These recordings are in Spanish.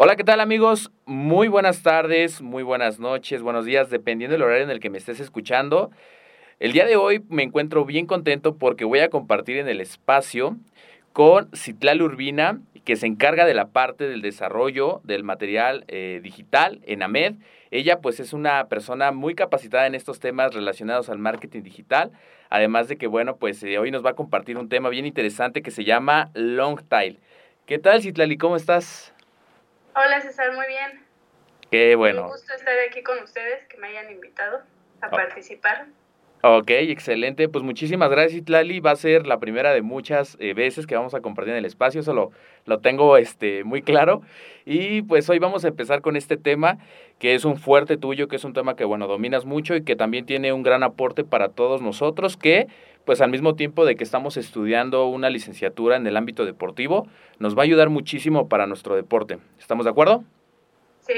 Hola, ¿qué tal amigos? Muy buenas tardes, muy buenas noches, buenos días, dependiendo del horario en el que me estés escuchando. El día de hoy me encuentro bien contento porque voy a compartir en el espacio con Citlal Urbina, que se encarga de la parte del desarrollo del material eh, digital en AMED. Ella pues es una persona muy capacitada en estos temas relacionados al marketing digital, además de que bueno pues eh, hoy nos va a compartir un tema bien interesante que se llama Long Tail. ¿Qué tal Citlal y cómo estás? Hola César, muy bien. Qué bueno. Un gusto estar aquí con ustedes, que me hayan invitado a Oh. participar. Ok, excelente. Pues muchísimas gracias, Itlali. Va a ser la primera de muchas eh, veces que vamos a compartir en el espacio. Eso lo, lo tengo este, muy claro. Y pues hoy vamos a empezar con este tema que es un fuerte tuyo, que es un tema que, bueno, dominas mucho y que también tiene un gran aporte para todos nosotros que, pues al mismo tiempo de que estamos estudiando una licenciatura en el ámbito deportivo, nos va a ayudar muchísimo para nuestro deporte. ¿Estamos de acuerdo? Sí,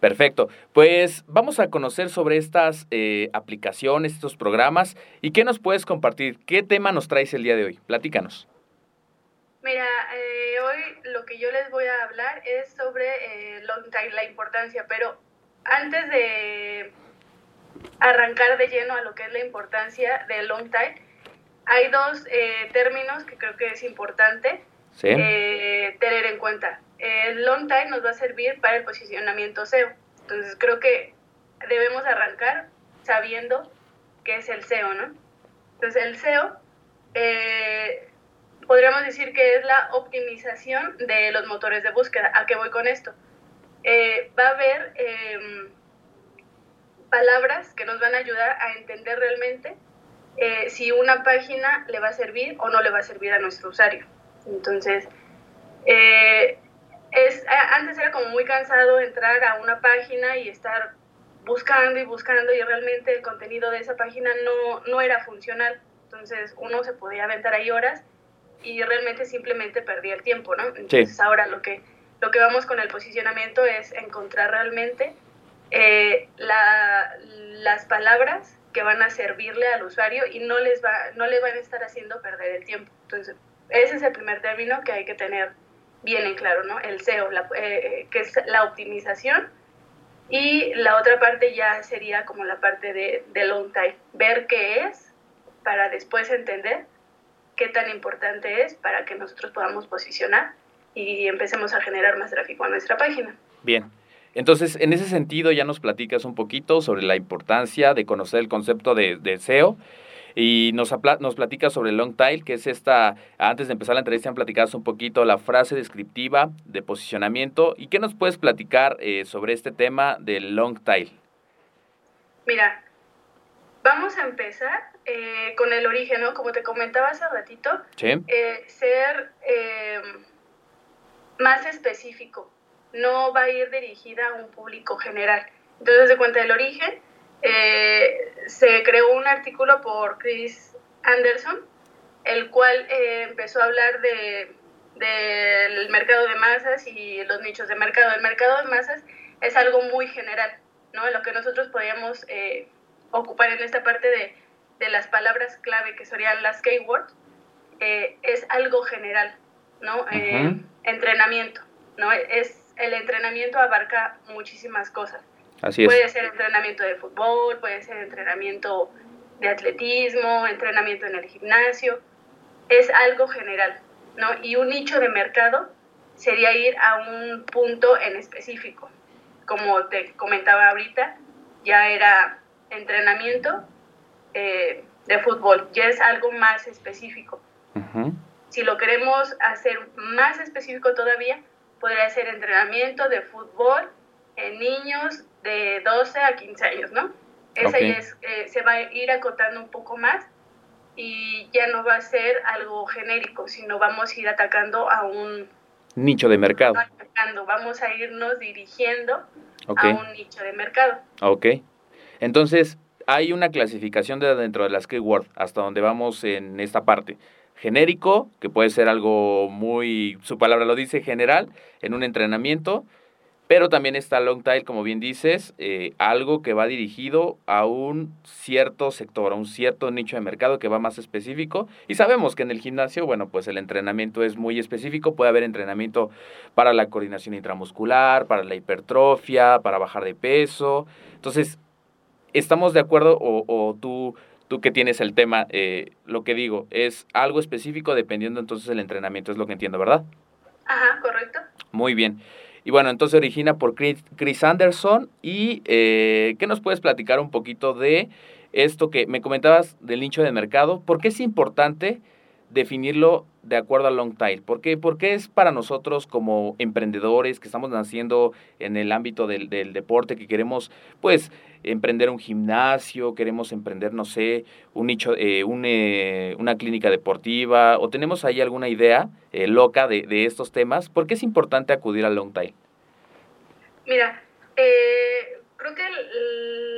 Perfecto. Pues vamos a conocer sobre estas eh, aplicaciones, estos programas. ¿Y qué nos puedes compartir? ¿Qué tema nos traes el día de hoy? Platícanos. mira, eh, hoy lo que yo les voy a hablar es sobre eh, long time, la importancia, pero antes de arrancar de lleno a lo que es la importancia del long time, hay dos eh, términos que creo que es importante ¿Sí? eh, tener en cuenta. El long time nos va a servir para el posicionamiento SEO. Entonces creo que debemos arrancar sabiendo qué es el SEO, ¿no? Entonces el SEO eh, podríamos decir que es la optimización de los motores de búsqueda. ¿A qué voy con esto? Eh, va a haber em, palabras que nos van a ayudar a entender realmente eh, si una página le va a servir o no le va a servir a nuestro usuario. Entonces, eh, es, antes era como muy cansado entrar a una página y estar buscando y buscando y realmente el contenido de esa página no, no era funcional. Entonces uno se podía aventar ahí horas y realmente simplemente perdía el tiempo, ¿no? Entonces ahora lo que, lo que vamos con el posicionamiento es encontrar realmente eh, la- las palabras que van a servirle al usuario y no les va no le van a estar haciendo perder el tiempo. Entonces, ese es el primer término que hay que tener bien en claro, ¿no? El SEO, la- eh, que es la optimización. Y la otra parte ya sería como la parte de, de long time, ver qué es para después entender qué tan importante es para que nosotros podamos posicionar y empecemos a generar más tráfico a nuestra página. Bien. Entonces, en ese sentido, ya nos platicas un poquito sobre la importancia de conocer el concepto de, de SEO y nos, nos platicas sobre el long tail, que es esta, antes de empezar la entrevista, platicas un poquito la frase descriptiva de posicionamiento. ¿Y qué nos puedes platicar eh, sobre este tema del long tail? Mira, vamos a empezar eh, con el origen, ¿no? Como te comentaba hace ratito, ¿Sí? eh, ser más específico no va a ir dirigida a un público general. Entonces, de cuenta del origen, eh, se creó un artículo por Chris Anderson, el cual eh, empezó a hablar de del mercado de masas y los nichos de mercado. El mercado de masas es algo muy general, ¿no? Lo que nosotros podríamos eh, ocupar en esta parte de, de, las palabras clave, que serían las keywords, es algo general, ¿no? Eh, entrenamiento, ¿no? Es, el entrenamiento abarca muchísimas cosas. Así es. Puede ser entrenamiento de fútbol, puede ser entrenamiento de atletismo, entrenamiento en el gimnasio, es algo general, ¿no? Y un nicho de mercado sería ir a un punto en específico. Como te comentaba ahorita, ya era entrenamiento eh, de fútbol, ya es algo más específico. Si lo queremos hacer más específico todavía, podría ser entrenamiento de fútbol en niños de 12 a 15 años, ¿no? Esa ya es, eh, se va a ir acotando un poco más y ya no va a ser algo genérico, sino vamos a ir atacando a un... Nicho de mercado. no atacando, vamos a irnos dirigiendo a un nicho de mercado. Ok. Entonces, hay una clasificación de dentro de las keyword hasta donde vamos en esta parte. Genérico, que puede ser algo muy, su palabra lo dice, general, en un entrenamiento, pero también está long tail, como bien dices, eh, algo que va dirigido a un cierto sector, a un cierto nicho de mercado que va más específico. Y sabemos que en el gimnasio, bueno, pues el entrenamiento es muy específico. Puede haber entrenamiento para la coordinación intramuscular, para la hipertrofia, para bajar de peso. Entonces, ¿estamos de acuerdo o, o tú, tú que tienes el tema, eh, lo que digo, es algo específico dependiendo entonces del entrenamiento, es lo que entiendo, ¿verdad? Ajá, correcto. Muy bien. Y bueno, entonces origina por Chris, Anderson. ¿Y eh, qué nos puedes platicar un poquito de esto que me comentabas del nicho de mercado? ¿Por qué es importante definirlo de acuerdo a long tail? ¿Por qué, por qué es para nosotros como emprendedores que estamos naciendo en el ámbito del, del deporte, que queremos pues emprender un gimnasio, queremos emprender, no sé, un nicho, eh, un, eh, una clínica deportiva, o tenemos ahí alguna idea eh, loca de, de, estos temas, ¿por qué es importante acudir al long tail? Mira, eh, creo que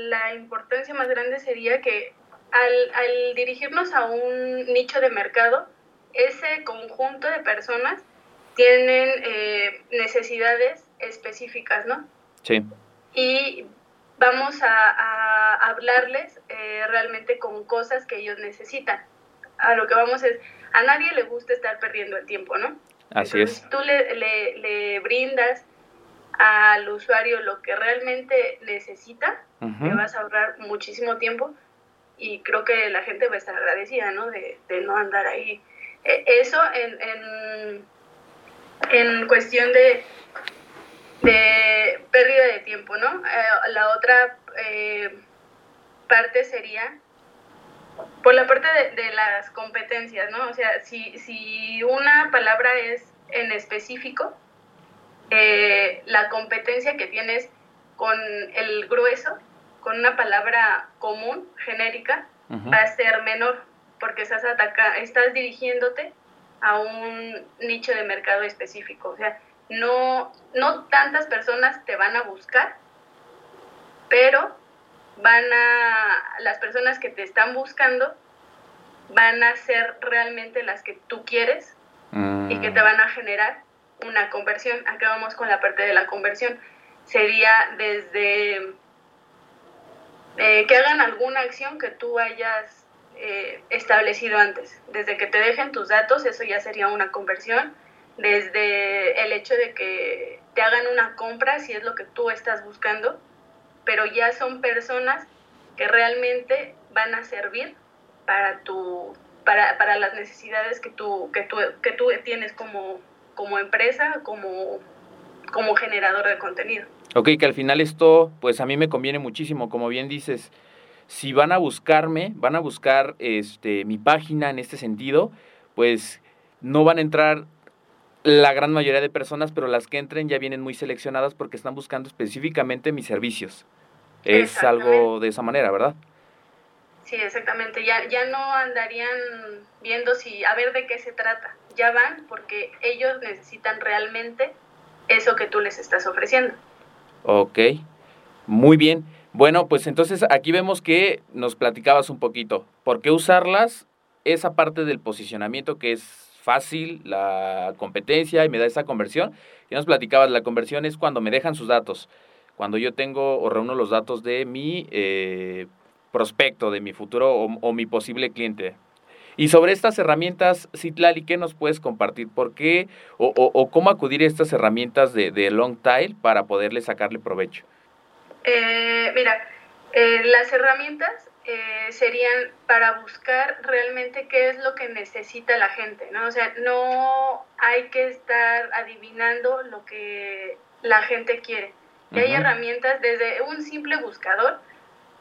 la importancia más grande sería que al, al dirigirnos a un nicho de mercado, ese conjunto de personas tienen eh, necesidades específicas, ¿no? Sí. Y vamos a, a hablarles eh, realmente con cosas que ellos necesitan. A lo que vamos es, a nadie le gusta estar perdiendo el tiempo, ¿no? Así Entonces, es. Si tú le, le, le, brindas al usuario lo que realmente necesita, uh -huh. le vas a ahorrar muchísimo tiempo y creo que la gente va a estar agradecida, ¿no? De, no andar ahí. Eh, eso en, en, en cuestión de, de pérdida de tiempo, ¿no? Eh, la otra eh, parte sería por la parte de, de, las competencias, ¿no? O sea, si, si una palabra es en específico, eh, la competencia que tienes con el grueso, con una palabra común, genérica, uh -huh. va a ser menor, porque estás, ataca estás dirigiéndote a un nicho de mercado específico. O sea, no, no tantas personas te van a buscar, pero van a, las personas que te están buscando van a ser realmente las que tú quieres mm. y que te van a generar una conversión. Acá vamos con la parte de la conversión. Sería desde eh, que hagan alguna acción que tú hayas eh, establecido antes. Desde que te dejen tus datos, eso ya sería una conversión. Desde el hecho de que te hagan una compra, si es lo que tú estás buscando, pero ya son personas que realmente van a servir para tu para, para las necesidades que tú, que tú, que tú tienes como, como empresa, como, como generador de contenido. Ok, que al final esto, pues a mí me conviene muchísimo, como bien dices, si van a buscarme, van a buscar este, mi página en este sentido, pues no van a entrar la gran mayoría de personas, pero las que entren ya vienen muy seleccionadas porque están buscando específicamente mis servicios. Es algo de esa manera, ¿verdad? Sí, exactamente. Ya, ya no andarían viendo si a ver de qué se trata. Ya van porque ellos necesitan realmente eso que tú les estás ofreciendo. Ok, muy bien. Bueno, pues entonces aquí vemos que nos platicabas un poquito. ¿Por qué usarlas? Esa parte del posicionamiento que es fácil, la competencia y me da esa conversión. Y nos platicabas, la conversión es cuando me dejan sus datos, cuando yo tengo o reúno los datos de mi eh, prospecto, de mi futuro o, mi posible cliente. Y sobre estas herramientas, Citlali, ¿qué nos puedes compartir? ¿Por qué o, cómo acudir a estas herramientas de, de Long Tail para poderle sacarle provecho? Eh, mira, eh, las herramientas eh, serían para buscar realmente qué es lo que necesita la gente, ¿no? O sea, no hay que estar adivinando lo que la gente quiere. Y hay herramientas desde un simple buscador.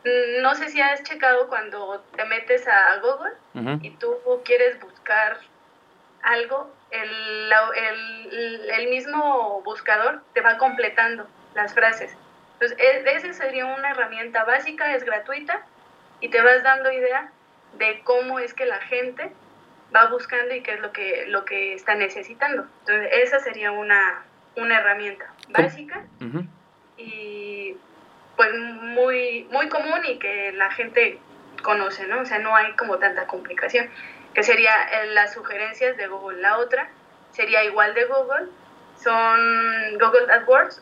Mm, no sé si has checado cuando te metes a Google y tú quieres buscar algo, el, el, el mismo buscador te va completando las frases. Entonces, e, esa sería una herramienta básica, es gratuita y te vas dando idea de cómo es que la gente va buscando y qué es lo que, lo que está necesitando. Entonces, esa sería una, una herramienta básica y pues muy, muy común y que la gente conoce, ¿no? O sea, no hay como tanta complicación, que sería eh, las sugerencias de Google. La otra sería igual de Google, son Google AdWords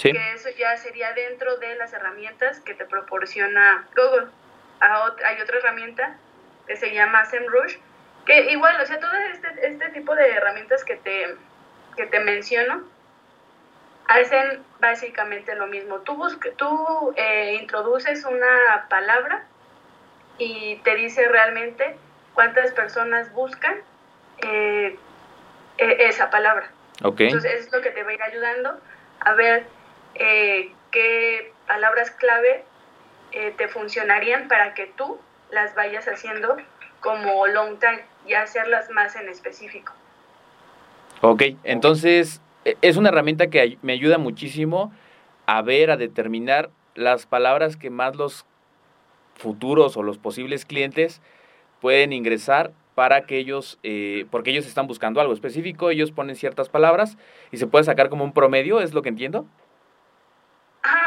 que eso ya sería dentro de las herramientas que te proporciona Google. Hay otra herramienta que se llama SEMrush, que igual, o sea, todo este, este tipo de herramientas que te, que te menciono hacen básicamente lo mismo. Tú, busca, tú eh, introduces una palabra y te dice realmente cuántas personas buscan eh, e, esa palabra. Entonces, es lo que te va a ir ayudando a ver eh, qué palabras clave eh, te funcionarían para que tú las vayas haciendo como long time y hacerlas más en específico. Ok, entonces es una herramienta que me ayuda muchísimo a ver, a determinar las palabras que más los futuros o los posibles clientes pueden ingresar para que ellos, eh, porque ellos están buscando algo específico, ellos ponen ciertas palabras y se puede sacar como un promedio, ¿es lo que entiendo?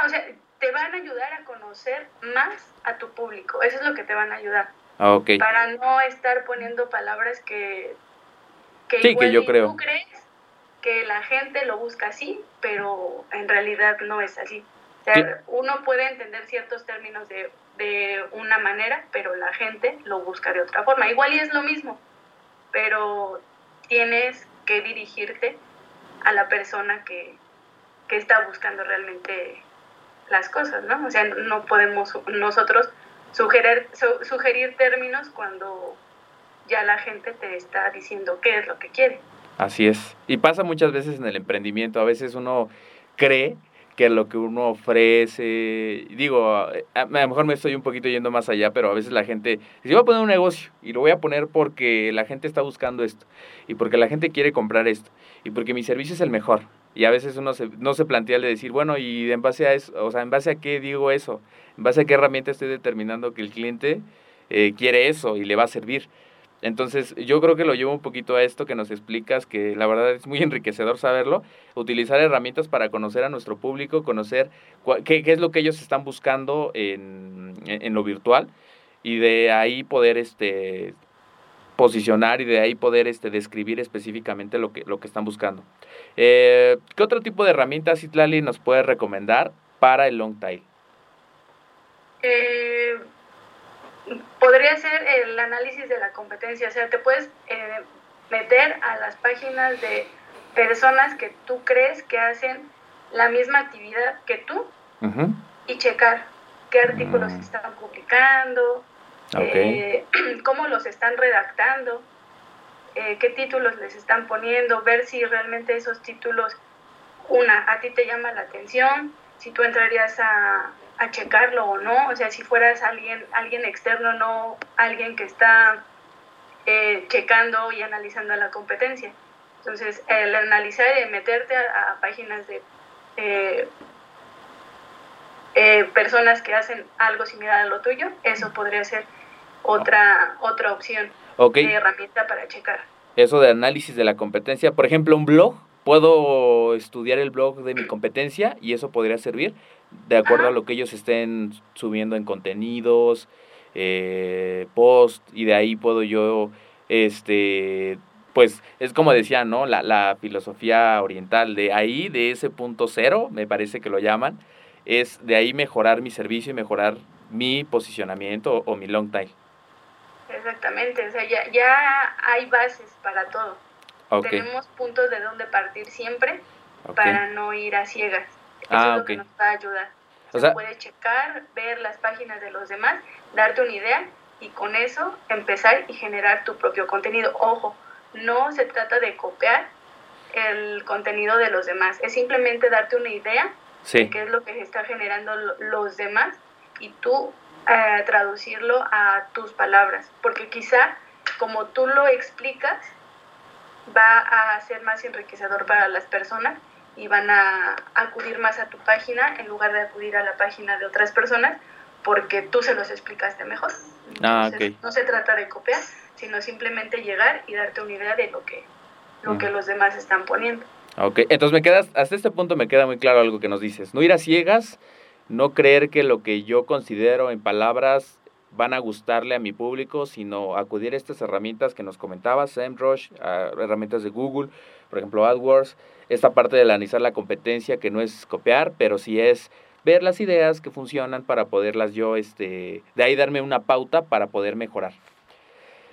o sea, te van a ayudar a conocer más a tu público. Eso es lo que te van a ayudar. Ah, okay. Para no estar poniendo palabras que, que, sí, que yo creo. tú crees que la gente lo busca así, pero en realidad no es así. O sea, uno puede entender ciertos términos de, de una manera, pero la gente lo busca de otra forma. Igual y es lo mismo, pero tienes que dirigirte a la persona que, que está buscando realmente las cosas, ¿no? O sea, no podemos nosotros sugerir, sugerir términos cuando ya la gente te está diciendo qué es lo que quiere. Así es. Y pasa muchas veces en el emprendimiento. A veces uno cree que lo que uno ofrece, digo, a, lo mejor me estoy un poquito yendo más allá, pero a veces la gente dice, voy a poner un negocio y lo voy a poner porque la gente está buscando esto y porque la gente quiere comprar esto y porque mi servicio es el mejor. Y a veces uno se, no se plantea el de decir, bueno, y en base a eso, o sea, en base a qué digo eso, en base a qué herramienta estoy determinando que el cliente eh, quiere eso y le va a servir. Entonces, yo creo que lo llevo un poquito a esto que nos explicas, que la verdad es muy enriquecedor saberlo, utilizar herramientas para conocer a nuestro público, conocer qué, qué, es lo que ellos están buscando en, en, lo virtual y de ahí poder este, posicionar y de ahí poder este, describir específicamente lo que, lo que están buscando. Eh, ¿Qué otro tipo de herramientas, Itlali, nos puede recomendar para el long tail? Eh, podría ser el análisis de la competencia, o sea, te puedes eh, meter a las páginas de personas que tú crees que hacen la misma actividad que tú y checar qué artículos mm. están publicando, eh, cómo los están redactando, eh, qué títulos les están poniendo, ver si realmente esos títulos, una, a ti te llama la atención, si tú entrarías a, a checarlo o no, o sea, si fueras alguien, alguien externo, no alguien que está eh, checando y analizando la competencia. Entonces, el analizar y meterte a, páginas de personas que hacen algo similar a lo tuyo, eso podría ser otra, otra opción de herramienta para checar. Eso de análisis de la competencia, por ejemplo, un blog puedo estudiar el blog de mi competencia y eso podría servir de acuerdo a lo que ellos estén subiendo en contenidos, eh, post, y de ahí puedo yo, este, pues es como decía, ¿no? La, la filosofía oriental, de ahí, de ese punto cero, me parece que lo llaman, es de ahí mejorar mi servicio y mejorar mi posicionamiento o, mi long time. Exactamente, o sea, ya, ya hay bases para todo. Tenemos puntos de donde partir siempre para no ir a ciegas. Eso ah, es lo que nos va a ayudar. O sea, puede checar, ver las páginas de los demás, darte una idea y con eso empezar y generar tu propio contenido. Ojo, no se trata de copiar el contenido de los demás, es simplemente darte una idea de qué es lo que se está generando los demás y tú eh, traducirlo a tus palabras, porque quizá como tú lo explicas va a ser más enriquecedor para las personas y van a acudir más a tu página en lugar de acudir a la página de otras personas porque tú se los explicaste mejor. ah, No se trata de copiar, sino simplemente llegar y darte una idea de lo que, lo que los demás están poniendo. Ok, entonces me quedas, hasta este punto me queda muy claro algo que nos dices. No ir a ciegas, no creer que lo que yo considero en palabras van a gustarle a mi público, sino acudir a estas herramientas que nos comentabas, SEMrush, herramientas de Google, por ejemplo AdWords, esta parte de analizar la competencia que no es copiar, pero sí es ver las ideas que funcionan para poderlas yo, este, de ahí darme una pauta para poder mejorar.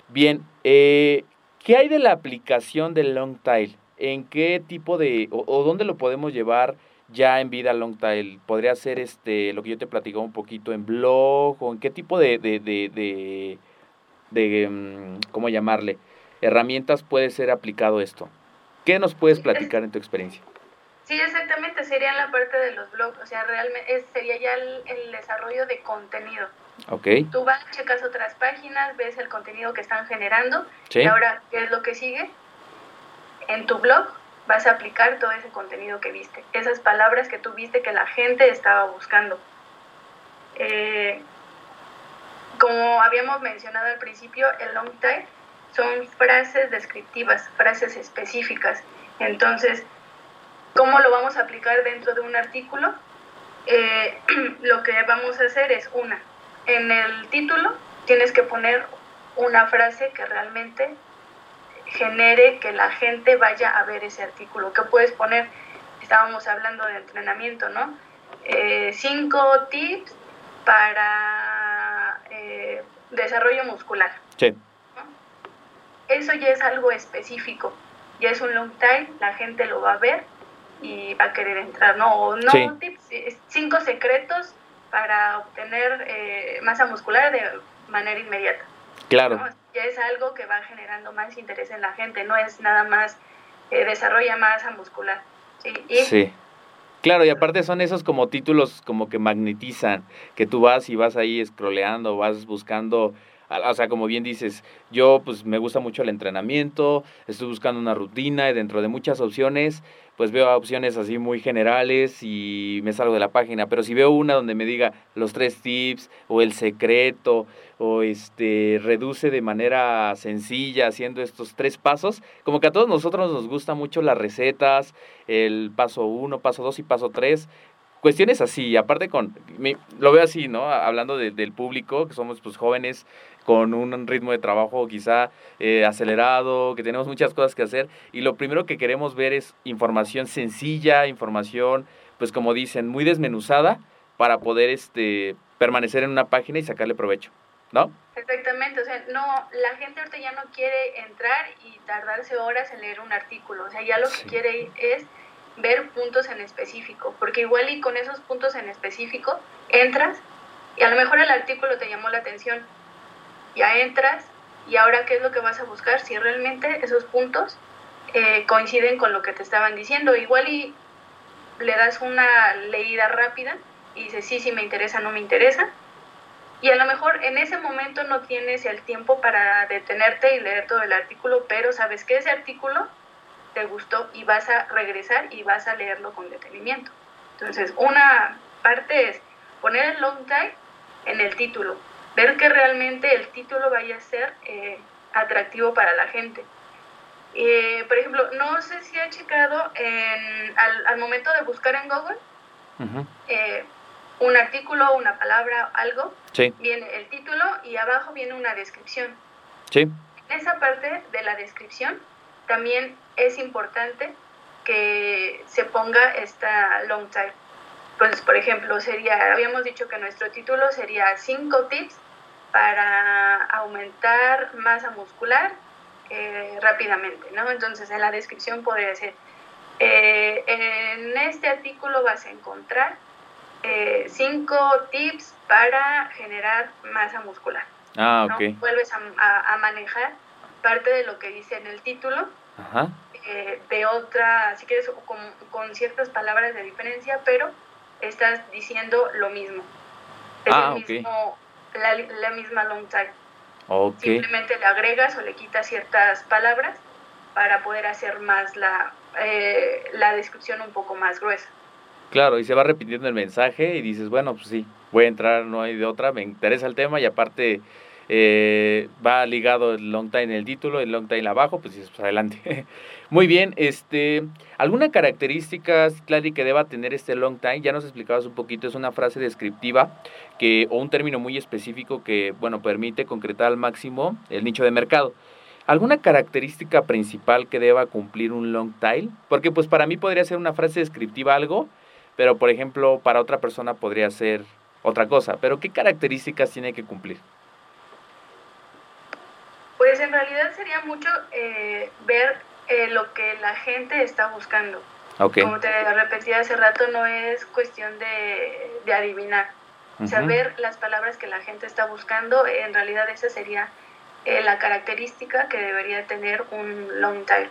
Bien, eh, ¿qué hay de la aplicación de Longtail? ¿En qué tipo de, o, dónde lo podemos llevar ya en vida Longtail? ¿Podría ser este, lo que yo te platicaba un poquito en blog o en qué tipo de, de, de, de, de mm, ¿cómo llamarle? Herramientas puede ser aplicado esto. ¿Qué nos puedes platicar en tu experiencia? Sí, exactamente, sería en la parte de los blogs, o sea, realmente sería ya el, desarrollo de contenido. Ok. Tú vas, checas otras páginas, ves el contenido que están generando y ahora, ¿qué es lo que sigue? En tu blog vas a aplicar todo ese contenido que viste, esas palabras que tú viste que la gente estaba buscando. Eh, como habíamos mencionado al principio, el long time son frases descriptivas, frases específicas. Entonces, ¿cómo lo vamos a aplicar dentro de un artículo? Eh, lo que vamos a hacer es una, en el título tienes que poner una frase que realmente genere que la gente vaya a ver ese artículo. ¿Qué puedes poner? Estábamos hablando de entrenamiento, ¿no? Eh, cinco tips para eh, desarrollo muscular. Sí eso ya es algo específico, ya es un long time, la gente lo va a ver y va a querer entrar, ¿no? O no, tips, cinco secretos para obtener eh, masa muscular de manera inmediata. Claro. Es algo que va generando más interés en la gente, no es nada más eh, desarrolla masa muscular. Sí. sí. Claro, y aparte son esos como títulos como que magnetizan, que tú vas y vas ahí scrolleando, vas buscando o sea, como bien dices, yo pues me gusta mucho el entrenamiento, estoy buscando una rutina y dentro de muchas opciones, pues veo opciones así muy generales y me salgo de la página, pero si veo una donde me diga los tres tips o el secreto o este reduce de manera sencilla haciendo estos tres pasos, como que a todos nosotros nos gusta mucho las recetas, el paso uno, paso dos y paso tres, cuestiones así, aparte con, lo veo así, ¿no? Hablando del público, que somos pues jóvenes con un ritmo de trabajo quizá eh, acelerado, que tenemos muchas cosas que hacer y lo primero que queremos ver es información sencilla, información, pues como dicen, muy desmenuzada para poder este, permanecer en una página y sacarle provecho, ¿no? Exactamente, o sea, no, la gente ahorita ya no quiere entrar y tardarse horas en leer un artículo, o sea, ya lo que quiere es ver puntos en específico, porque igual y con esos puntos en específico entras y a lo mejor el artículo te llamó la atención, ya entras y ahora qué es lo que vas a buscar, si realmente esos puntos eh, coinciden con lo que te estaban diciendo. Igual y le das una leída rápida y dices, sí, sí me interesa, no me interesa. Y a lo mejor en ese momento no tienes el tiempo para detenerte y leer todo el artículo, pero sabes que ese artículo te gustó y vas a regresar y vas a leerlo con detenimiento. Entonces, una parte es poner el long time en el título, ver que realmente el título vaya a ser eh, atractivo para la gente. Eh, por ejemplo, no sé si ha checado en, al, al momento de buscar en Google eh, un artículo, una palabra, algo, Sí, viene el título y abajo viene una descripción. sí, En esa parte de la descripción también es importante que se ponga esta long time. Pues, por ejemplo, sería, habíamos dicho que nuestro título sería 5 tips para aumentar masa muscular eh, rápidamente, ¿no? Entonces, en la descripción podría ser, eh, en este artículo vas a encontrar 5 tips para generar masa muscular. Ah, ¿no? ok. Vuelves a, a- a manejar parte de lo que dice en el título Ajá. eh, de otra, si quieres, con, con ciertas palabras de diferencia, pero estás diciendo lo mismo. Es Ah, el ok. mismo, la, la misma long time. Ok. Simplemente le agregas o le quitas ciertas palabras para poder hacer más la, eh, la descripción un poco más gruesa. Claro, y se va repitiendo el mensaje y dices, bueno, pues sí, voy a entrar, no hay de otra, me interesa el tema y aparte eh, va ligado el long time en el título, el long time abajo, pues pues adelante. Muy bien, este, ¿alguna característica, Clary, que deba tener este long time? Ya nos explicabas un poquito, es una frase descriptiva que, o un término muy específico que, bueno, permite concretar al máximo el nicho de mercado. ¿Alguna característica principal que deba cumplir un long tail? Porque pues para mí podría ser una frase descriptiva algo, pero por ejemplo para otra persona podría ser otra cosa. Pero ¿qué características tiene que cumplir? Pues en realidad sería mucho eh, ver eh, lo que la gente está buscando. Ok. Como te repetí hace rato, no es cuestión de, de adivinar. Ujú. Saber las palabras que la gente está buscando, en realidad esa sería eh, la característica que debería tener un long tail.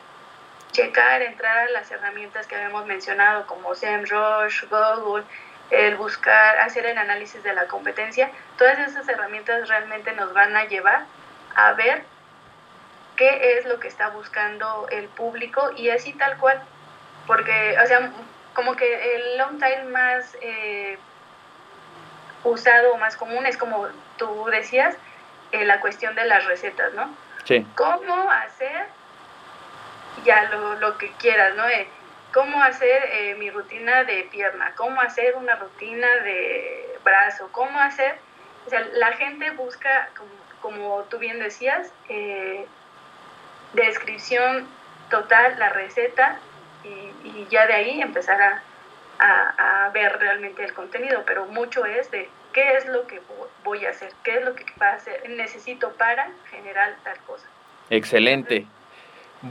Checar, entrar a las herramientas que habíamos mencionado como SEMrush, Google, el buscar, hacer el análisis de la competencia, todas esas herramientas realmente nos van a llevar a ver qué es lo que está buscando el público y así tal cual. Porque, o sea, como que el long tail más eh, usado o más común es como tú decías, eh, la cuestión de las recetas, ¿no? Sí. cómo hacer ya lo, lo que quieras, ¿no? Eh, cómo hacer eh, mi rutina de pierna, cómo hacer una rutina de brazo, cómo hacer, o sea, la gente busca, como, como tú bien decías, eh, descripción total, la receta, y, y ya de ahí empezar a, a, ver realmente el contenido, pero mucho es de qué es lo que vo- voy a hacer, qué es lo que va a hacer, necesito para generar tal cosa. Excelente.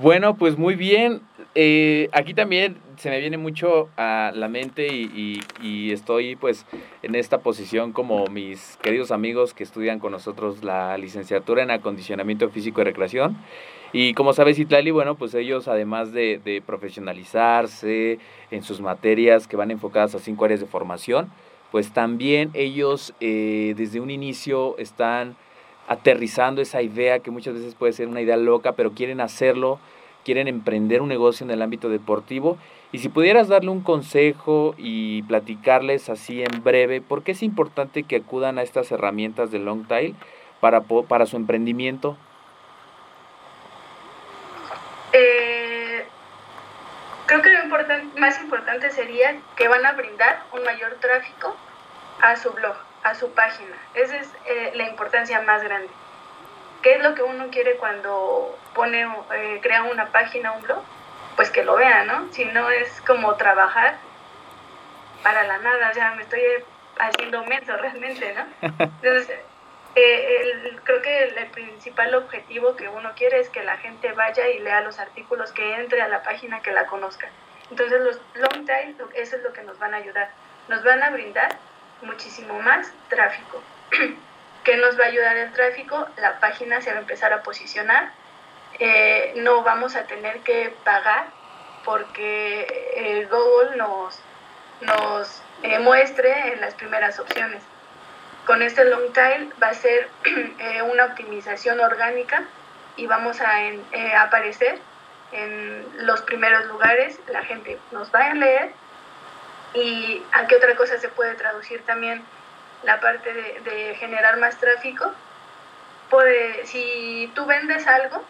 Bueno, pues muy bien. Eh, aquí también se me viene mucho a la mente y, y- y estoy pues en esta posición como mis queridos amigos que estudian con nosotros la licenciatura en acondicionamiento físico y recreación. Y como sabes, Itlali, bueno, pues ellos además de, de profesionalizarse en sus materias que van enfocadas a cinco áreas de formación, pues también ellos eh, desde un inicio están aterrizando esa idea que muchas veces puede ser una idea loca, pero quieren hacerlo, quieren emprender un negocio en el ámbito deportivo. Y si pudieras darle un consejo y platicarles así en breve, ¿por qué es importante que acudan a estas herramientas de Long Tail para, para su emprendimiento? Eh, creo que lo más importante sería que van a brindar un mayor tráfico a su blog, a su página. Esa es eh, la importancia más grande. ¿Qué es lo que uno quiere cuando pone, eh, crea una página, un blog? Pues que lo vean, ¿no? Si no es como trabajar para la nada, ya me estoy haciendo menso realmente, ¿no? Entonces, eh, el- creo que el, el principal objetivo que uno quiere es que la gente vaya y lea los artículos, que entre a la página, que la conozca. Entonces los long tail, eso es lo que nos van a ayudar. Nos van a brindar muchísimo más tráfico. ¿Qué nos va a ayudar el tráfico? La página se va a empezar a posicionar. Eh, no vamos a tener que pagar porque eh, Google nos, nos eh, muestre en las primeras opciones con este long tail va a ser una optimización orgánica y vamos a aparecer en los primeros lugares, la gente nos va a leer y a qué otra cosa se puede traducir también la parte de, de generar más tráfico. Puede, si tú vendes algo,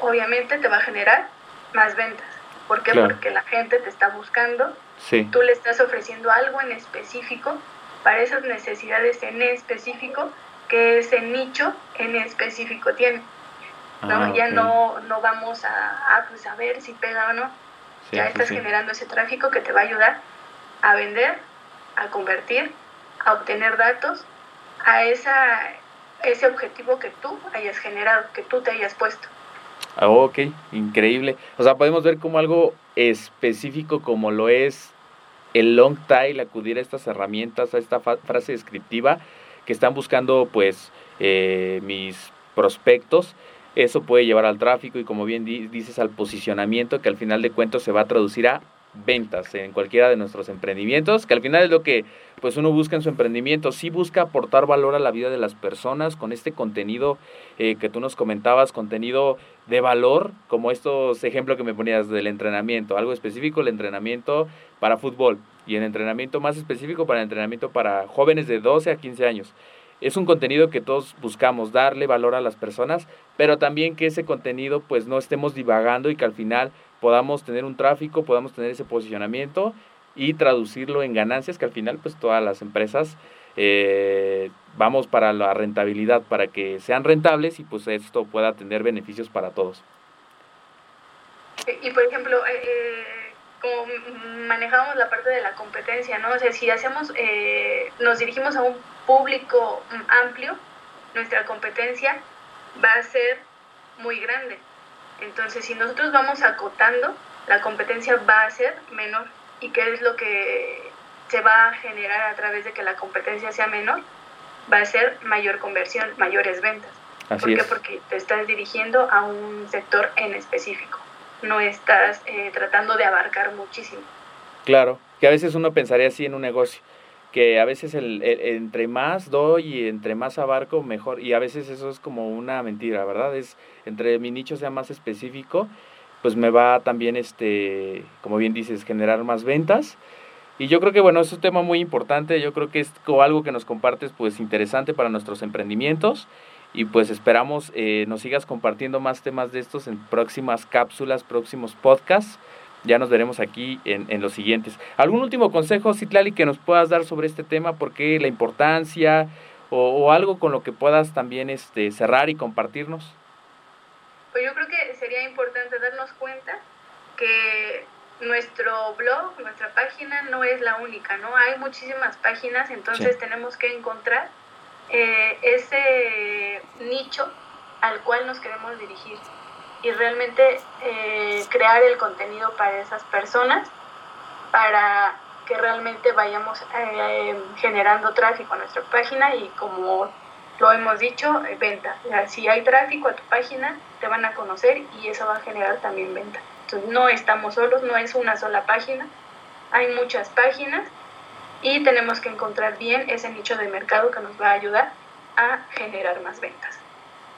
obviamente te va a generar más ventas. ¿Por qué? Claro. Porque la gente te está buscando, Sí, tú le estás ofreciendo algo en específico para esas necesidades en específico que ese nicho en específico tiene. ¿no? Ah, Ya no, no vamos a, a, pues, a ver si pega o no. Sí, ya estás sí. generando ese tráfico que te va a ayudar a vender, a convertir, a obtener datos, a esa, ese objetivo que tú hayas generado, que tú te hayas puesto. Ah, ok, increíble. O sea, podemos ver como algo específico como lo es el long tail, acudir a estas herramientas, a esta frase descriptiva que están buscando pues eh, mis prospectos. Eso puede llevar al tráfico y como bien di- dices al posicionamiento que al final de cuentas se va a traducir a ventas en cualquiera de nuestros emprendimientos, que al final es lo que pues uno busca en su emprendimiento, sí busca aportar valor a la vida de las personas con este contenido eh, que tú nos comentabas, contenido de valor, como estos ejemplos que me ponías del entrenamiento, algo específico, el entrenamiento para fútbol y el entrenamiento más específico para el entrenamiento para jóvenes de 12 a 15 años. Es un contenido que todos buscamos darle valor a las personas, pero también que ese contenido pues no estemos divagando y que al final podamos tener un tráfico, podamos tener ese posicionamiento y traducirlo en ganancias que al final pues todas las empresas eh, vamos para la rentabilidad, para que sean rentables y pues esto pueda tener beneficios para todos. Y por ejemplo, eh, eh, como m- manejamos la parte de la competencia, ¿no? O sea, si hacemos, eh, nos dirigimos a un público mm, amplio, nuestra competencia va a ser muy grande. Entonces, si nosotros vamos acotando, la competencia va a ser menor. ¿Y qué es lo que se va a generar a través de que la competencia sea menor? Va a ser mayor conversión, mayores ventas. Así ¿Por qué? es. Porque te estás dirigiendo a un sector en específico. No estás eh, tratando de abarcar muchísimo. Claro, que a veces uno pensaría así en un negocio, que a veces el, el- entre más doy y entre más abarco, mejor. Y a veces eso es como una mentira, ¿verdad? Es entre mi nicho sea más específico, pues me va también, este, como bien dices, generar más ventas. Y yo creo que, bueno, es un tema muy importante, yo creo que es algo que nos compartes, pues interesante para nuestros emprendimientos. Y pues esperamos eh, nos sigas compartiendo más temas de estos en próximas cápsulas, próximos podcasts. Ya nos veremos aquí en, en los siguientes. ¿Algún último consejo, Citlali, que nos puedas dar sobre este tema? ¿Por qué la importancia? O, o algo con lo que puedas también este, cerrar y compartirnos. Pues yo creo que sería importante darnos cuenta que nuestro blog, nuestra página no es la única, ¿no? Hay muchísimas páginas, entonces Sí. tenemos que encontrar eh, ese nicho al cual nos queremos dirigir y realmente eh, crear el contenido para esas personas para que realmente vayamos eh, generando tráfico a nuestra página y como lo hemos dicho, eh, venta. O sea, si hay tráfico a tu página, te van a conocer y eso va a generar también venta. Entonces no estamos solos, no es una sola página, hay muchas páginas y tenemos que encontrar bien ese nicho de mercado que nos va a ayudar a generar más ventas.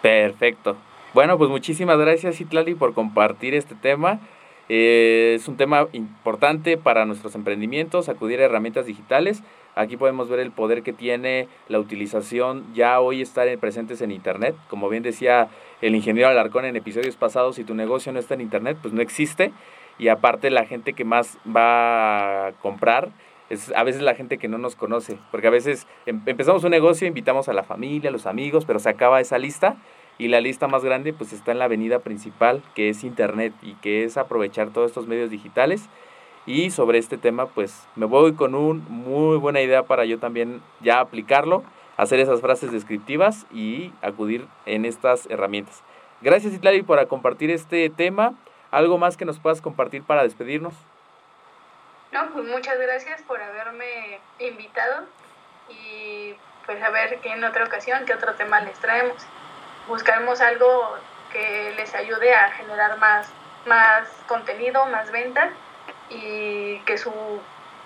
Perfecto. Bueno, pues muchísimas gracias, Citlali, por compartir este tema. Eh, es un tema importante para nuestros emprendimientos, acudir a herramientas digitales. Aquí podemos ver el poder que tiene la utilización ya hoy estar en- presentes en Internet. Como bien decía el ingeniero Alarcón en episodios pasados, si tu negocio no está en Internet, pues no existe. Y aparte la gente que más va a comprar es a veces la gente que no nos conoce. Porque a veces em- empezamos un negocio, invitamos a la familia, a los amigos, pero se acaba esa lista y la lista más grande pues está en la avenida principal que es internet y que es aprovechar todos estos medios digitales. Y sobre este tema pues me voy con un muy buena idea para yo también ya aplicarlo hacer esas frases descriptivas y acudir en estas herramientas. Gracias Itlali por compartir este tema. Algo más que nos puedas compartir para despedirnos No, pues muchas gracias por haberme invitado y pues a ver que en otra ocasión, qué otro tema les traemos. Buscaremos algo que les ayude a generar más, más contenido, más ventas y que su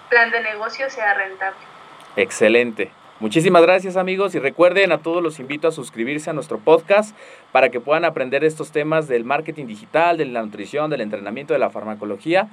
plan de negocio sea rentable. Excelente. Muchísimas gracias amigos y recuerden a todos los invito a suscribirse a nuestro podcast para que puedan aprender estos temas del marketing digital, de la nutrición, del entrenamiento, de la farmacología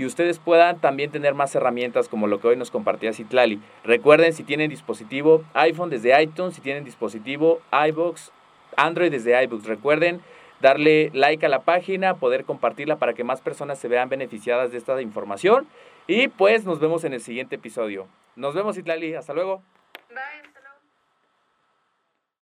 y ustedes puedan también tener más herramientas como lo que hoy nos compartía Citlali. Recuerden si tienen dispositivo iPhone desde iTunes, si tienen dispositivo iBox, Android desde iBooks. Recuerden darle like a la página, poder compartirla para que más personas se vean beneficiadas de esta información. Y pues nos vemos en el siguiente episodio. Nos vemos, Itlali. Hasta luego.